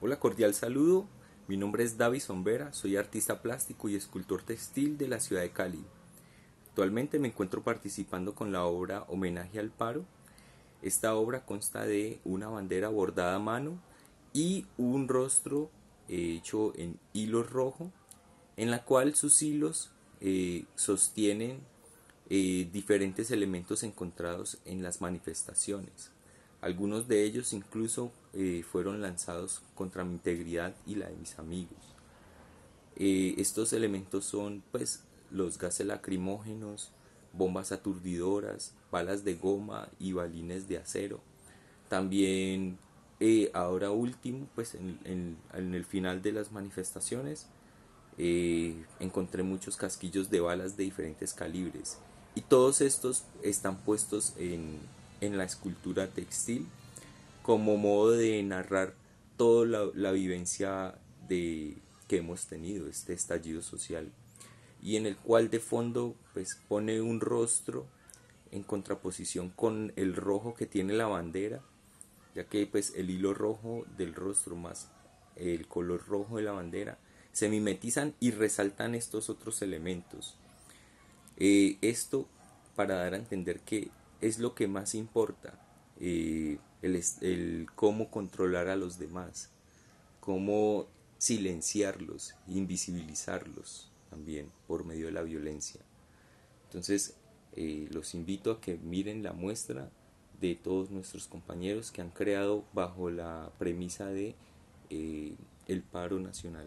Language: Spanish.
Hola, cordial saludo. Mi nombre es David Sombera, soy artista plástico y escultor textil de la ciudad de Cali. Actualmente me encuentro participando con la obra Homenaje al Paro. Esta obra consta de una bandera bordada a mano y un rostro eh, hecho en hilo rojo, en la cual sus hilos eh, sostienen eh, diferentes elementos encontrados en las manifestaciones. Algunos de ellos incluso eh, fueron lanzados contra mi integridad y la de mis amigos. Eh, estos elementos son pues los gases lacrimógenos, bombas aturdidoras, balas de goma y balines de acero. También eh, ahora último, pues en, el final de las manifestaciones, encontré muchos casquillos de balas de diferentes calibres. Y todos estos están puestos en, en la escultura textil como modo de narrar toda la, vivencia de, que hemos tenido, este estallido social, y en el cual de fondo pues pone un rostro en contraposición con el rojo que tiene la bandera, ya que pues el hilo rojo del rostro más el color rojo de la bandera se mimetizan y resaltan estos otros elementos. Eh, esto para dar a entender que es lo que más importa, eh, el, cómo controlar a los demás, cómo silenciarlos, invisibilizarlos también por medio de la violencia. Entonces, eh, los invito a que miren la muestra de todos nuestros compañeros que han creado bajo la premisa de eh, el paro nacional.